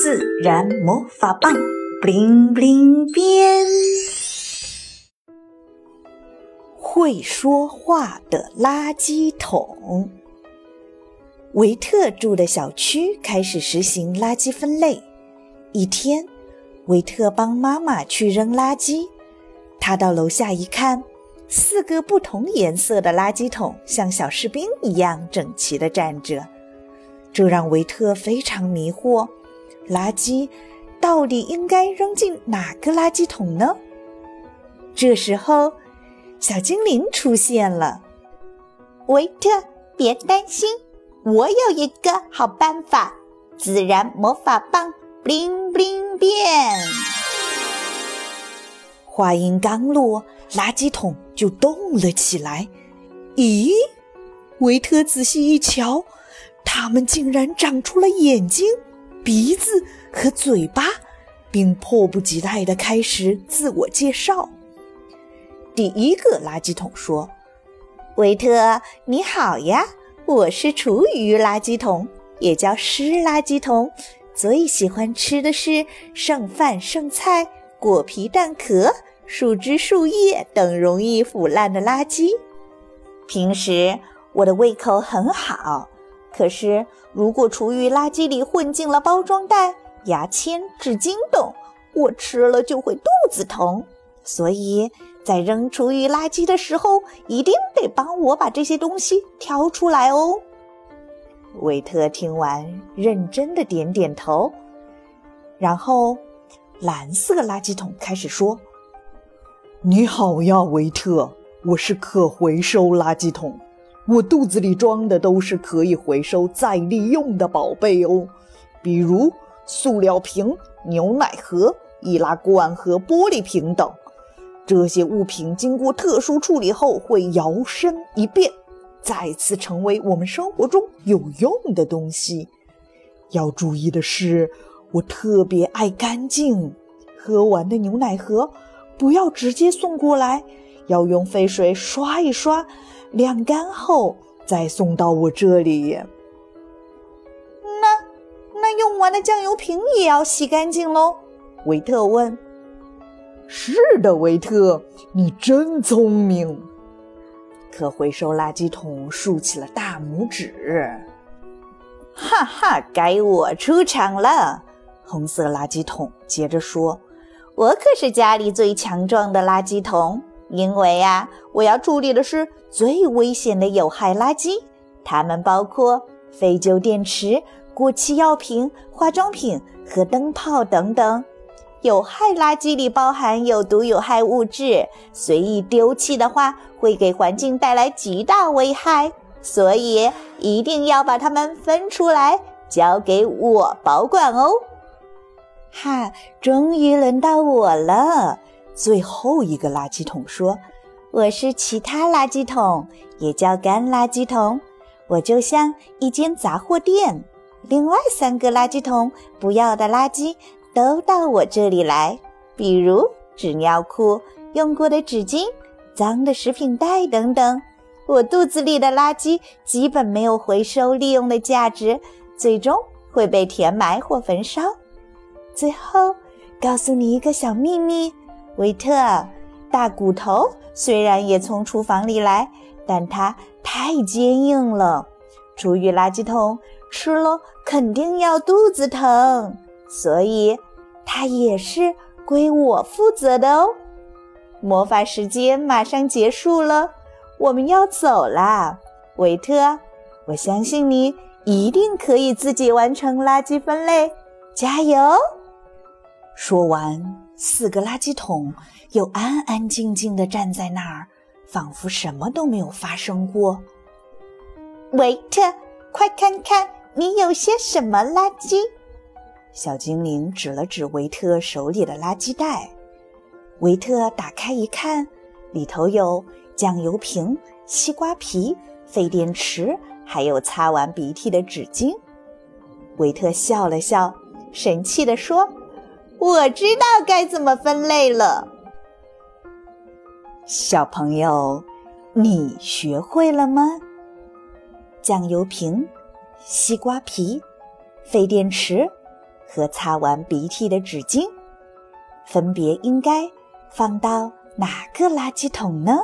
自然魔法棒，bling bling 变。会说话的垃圾桶。维特住的小区开始实行垃圾分类。一天，维特帮妈妈去扔垃圾，他到楼下一看，四个不同颜色的垃圾桶像小士兵一样整齐地站着。这让维特非常迷惑，垃圾到底应该扔进哪个垃圾桶呢？这时候，小精灵出现了。维特，别担心，我有一个好办法——自然魔法棒，bling bling 变。话音刚落，垃圾桶就动了起来。咦，维特仔细一瞧。它们竟然长出了眼睛、鼻子和嘴巴，并迫不及待地开始自我介绍。第一个垃圾桶说：“维特，你好呀，我是厨余垃圾桶，也叫湿垃圾桶。最喜欢吃的是剩饭剩菜、果皮蛋壳、树枝树叶等容易腐烂的垃圾。平时我的胃口很好。”可是，如果厨余垃圾里混进了包装袋、牙签、纸巾等，我吃了就会肚子疼。所以在扔厨余垃圾的时候，一定得帮我把这些东西挑出来哦。维特听完，认真的点点头。然后，蓝色垃圾桶开始说：“你好呀，维特，我是可回收垃圾桶。”我肚子里装的都是可以回收再利用的宝贝哦，比如塑料瓶、牛奶盒、易拉罐和玻璃瓶等。这些物品经过特殊处理后会摇身一变，再次成为我们生活中有用的东西。要注意的是，我特别爱干净。喝完的牛奶盒不要直接送过来，要用沸水刷一刷。晾干后再送到我这里。那那用完的酱油瓶也要洗干净喽？维特问。是的，维特，你真聪明。可回收垃圾桶竖起了大拇指。哈哈，该我出场了。红色垃圾桶接着说：“我可是家里最强壮的垃圾桶。”因为啊，我要处理的是最危险的有害垃圾，它们包括废旧电池、过期药品、化妆品和灯泡等等。有害垃圾里包含有毒有害物质，随意丢弃的话会给环境带来极大危害，所以一定要把它们分出来，交给我保管哦。哈，终于轮到我了。最后一个垃圾桶说：“我是其他垃圾桶，也叫干垃圾桶。我就像一间杂货店。另外三个垃圾桶不要的垃圾都到我这里来，比如纸尿裤、用过的纸巾、脏的食品袋等等。我肚子里的垃圾基本没有回收利用的价值，最终会被填埋或焚烧。最后，告诉你一个小秘密。”维特，大骨头虽然也从厨房里来，但它太坚硬了，厨余垃圾桶吃了肯定要肚子疼，所以它也是归我负责的哦。魔法时间马上结束了，我们要走啦，维特，我相信你一定可以自己完成垃圾分类，加油！说完。四个垃圾桶又安安静静地站在那儿，仿佛什么都没有发生过。维特，快看看你有些什么垃圾！小精灵指了指维特手里的垃圾袋。维特打开一看，里头有酱油瓶、西瓜皮、废电池，还有擦完鼻涕的纸巾。维特笑了笑，神气地说。我知道该怎么分类了，小朋友，你学会了吗？酱油瓶、西瓜皮、废电池和擦完鼻涕的纸巾，分别应该放到哪个垃圾桶呢？